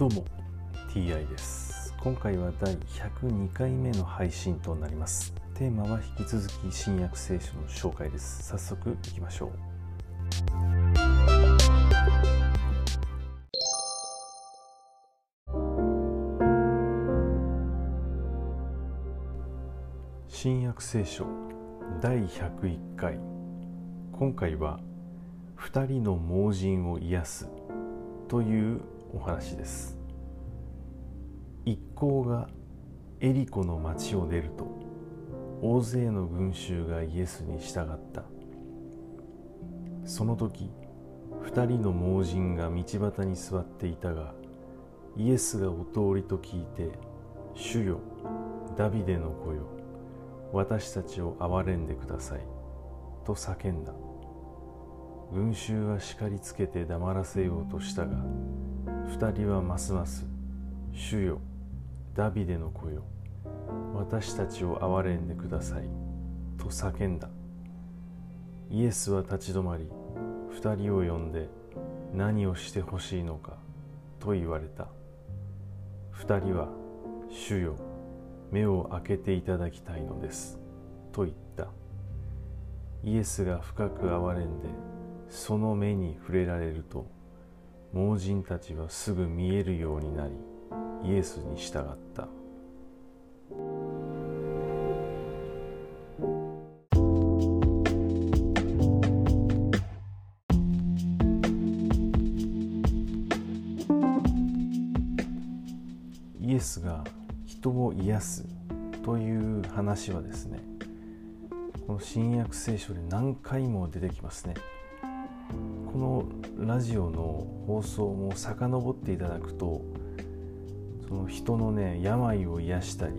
どうも TI です。今回は第102回目の配信となります。テーマは引き続き新約聖書の紹介です。早速いきましょう。新約聖書第101回。今回は2人の盲人を癒すというお話です。一行がエリコの町を出ると大勢の群衆がイエスに従った。その時二人の盲人が道端に座っていたがイエスがお通りと聞いて「主よダビデの子よ私たちを憐れんでください」と叫んだ。群衆は叱りつけて黙らせようとしたが二人はますます「主よダビデの子よ。私たちを憐れんでください」と叫んだ。イエスは立ち止まり二人を呼んで何をしてほしいのかと言われた。二人は「主よ目を開けていただきたいのです」と言った。イエスが深く憐れんでその目に触れられると盲人たちはすぐ見えるようになりイエスに従った。イエスが人を癒すという話はですねこの新約聖書で何回も出てきますね。のラジオの放送も遡っていただくとその人のね病を癒したり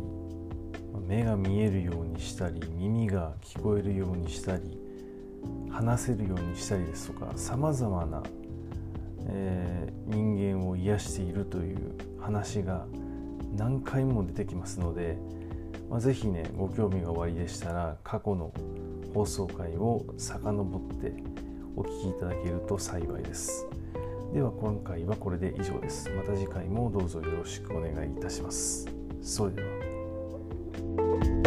目が見えるようにしたり耳が聞こえるようにしたり話せるようにしたりですとかさまざまな、えー、人間を癒しているという話が何回も出てきますので、まあ、ぜひねご興味がおありでしたら過去の放送回を遡ってお聞きいただけると幸いです。では今回はこれで以上です。また次回もどうぞよろしくお願いいたします。それでは。